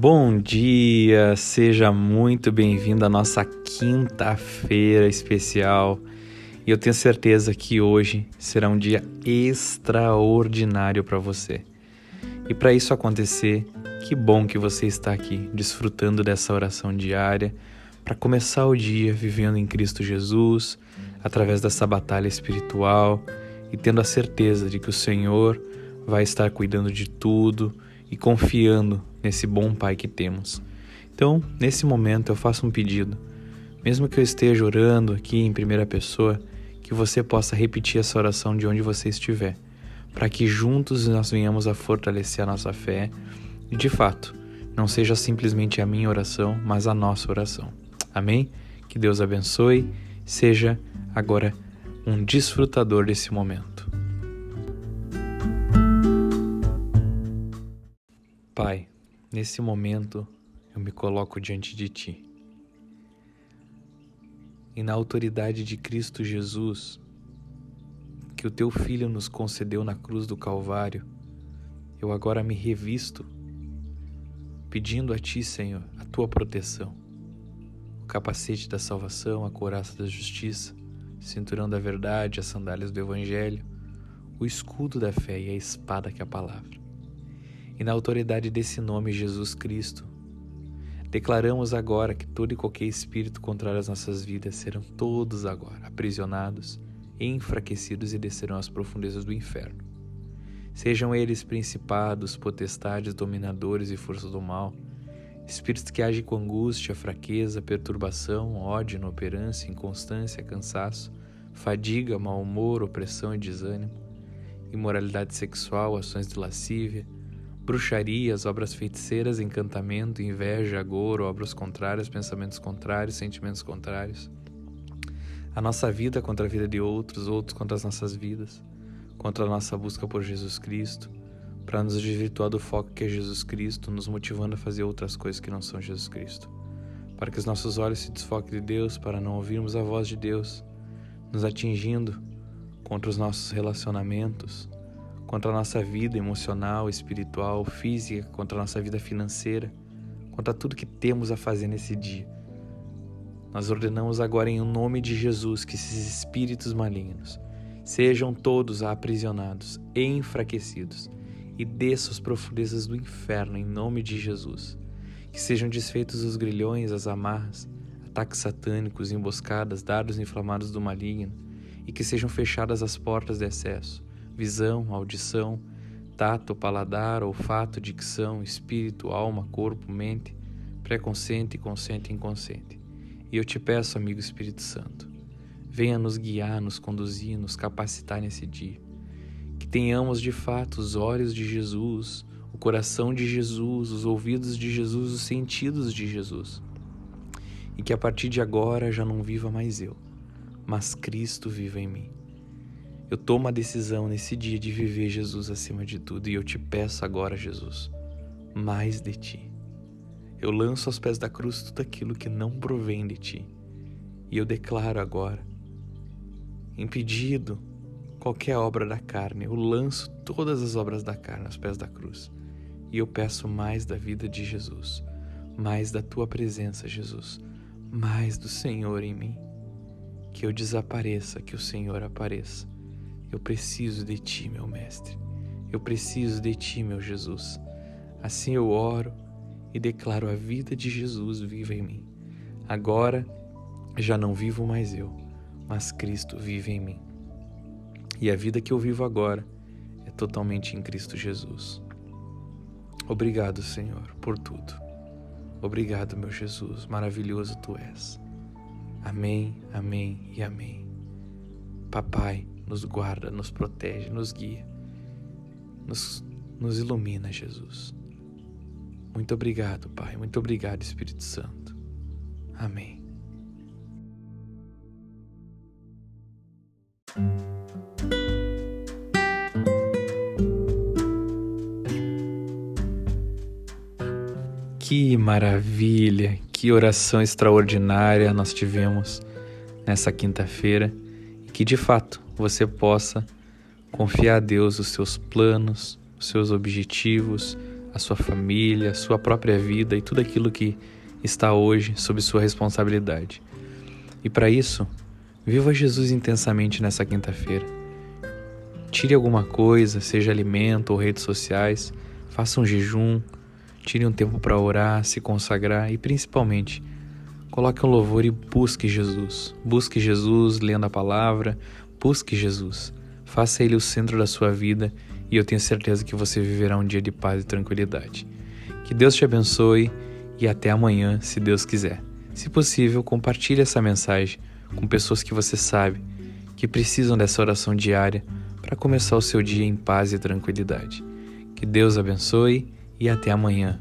Bom dia, seja muito bem-vindo à nossa quinta-feira especial. E eu tenho certeza que hoje será um dia extraordinário para você. E para isso acontecer, que bom que você está aqui desfrutando dessa oração diária para começar o dia vivendo em Cristo Jesus, através dessa batalha espiritual e tendo a certeza de que o Senhor vai estar cuidando de tudo e confiando nesse bom Pai que temos. Então, nesse momento, eu faço um pedido. Mesmo que eu esteja orando aqui em primeira pessoa, que você possa repetir essa oração de onde você estiver, para que juntos nós venhamos a fortalecer a nossa fé e, de fato, não seja simplesmente a minha oração, mas a nossa oração. Amém? Que Deus abençoe, seja agora um desfrutador desse momento. Pai, nesse momento eu me coloco diante de Ti. E na autoridade de Cristo Jesus, que o Teu Filho nos concedeu na cruz do Calvário, eu agora me revisto, pedindo a Ti, Senhor, a Tua proteção, o capacete da salvação, a couraça da justiça, o cinturão da verdade, as sandálias do Evangelho, o escudo da fé e a espada que é a palavra e na autoridade desse nome, Jesus Cristo, declaramos agora que todo e qualquer espírito contrário às nossas vidas serão todos agora aprisionados, enfraquecidos e descerão às profundezas do inferno. Sejam eles principados, potestades, dominadores e forças do mal, espíritos que agem com angústia, fraqueza, perturbação, ódio, inoperância, inconstância, cansaço, fadiga, mau humor, opressão e desânimo, imoralidade sexual, ações de lascívia, bruxarias, obras feiticeiras, encantamento, inveja, agouro, obras contrárias, pensamentos contrários, sentimentos contrários. A nossa vida contra a vida de outros, outros contra as nossas vidas, contra a nossa busca por Jesus Cristo, para nos desvirtuar do foco que é Jesus Cristo, nos motivando a fazer outras coisas que não são Jesus Cristo. Para que os nossos olhos se desfoquem de Deus, para não ouvirmos a voz de Deus, nos atingindo contra os nossos relacionamentos, contra a nossa vida emocional, espiritual, física, contra a nossa vida financeira, contra tudo que temos a fazer nesse dia. Nós ordenamos agora em nome de Jesus que esses espíritos malignos sejam todos aprisionados e enfraquecidos e desçam as profundezas do inferno em nome de Jesus. Que sejam desfeitos os grilhões, as amarras, ataques satânicos, emboscadas, dardos inflamados do maligno e que sejam fechadas as portas de acesso visão, audição, tato, paladar, olfato, dicção, espírito, alma, corpo, mente, pré-consciente, consciente e inconsciente. E eu te peço, amigo Espírito Santo, venha nos guiar, nos conduzir, nos capacitar nesse dia. Que tenhamos de fato os olhos de Jesus, o coração de Jesus, os ouvidos de Jesus, os sentidos de Jesus. E que a partir de agora já não viva mais eu, mas Cristo viva em mim. Eu tomo a decisão nesse dia de viver Jesus acima de tudo e eu te peço agora, Jesus, mais de ti. Eu lanço aos pés da cruz tudo aquilo que não provém de ti e eu declaro agora, impedido qualquer obra da carne, eu lanço todas as obras da carne aos pés da cruz e eu peço mais da vida de Jesus, mais da tua presença, Jesus, mais do Senhor em mim. Que eu desapareça, que o Senhor apareça eu preciso de ti, meu Mestre. Eu preciso de ti, meu Jesus. Assim eu oro e declaro a vida de Jesus viva em mim. Agora já não vivo mais eu, mas Cristo vive em mim. E a vida que eu vivo agora é totalmente em Cristo Jesus. Obrigado, Senhor, por tudo. Obrigado, meu Jesus, maravilhoso tu és. Amém, amém e amém. Papai, nos guarda, nos protege, nos guia, nos, nos ilumina, Jesus. Muito obrigado, Pai. Muito obrigado, Espírito Santo. Amém. Que maravilha, que oração extraordinária nós tivemos nessa quinta-feira e que de fato você possa confiar a Deus os seus planos, os seus objetivos, a sua família, a sua própria vida e tudo aquilo que está hoje sob sua responsabilidade. E para isso, viva Jesus intensamente nessa quinta-feira. Tire alguma coisa, seja alimento ou redes sociais, faça um jejum, tire um tempo para orar, se consagrar e principalmente coloque um louvor e busque Jesus. Busque Jesus lendo a palavra, busque Jesus. Faça ele o centro da sua vida e eu tenho certeza que você viverá um dia de paz e tranquilidade. Que Deus te abençoe e até amanhã, se Deus quiser. Se possível, compartilhe essa mensagem com pessoas que você sabe que precisam dessa oração diária para começar o seu dia em paz e tranquilidade. Que Deus abençoe e até amanhã.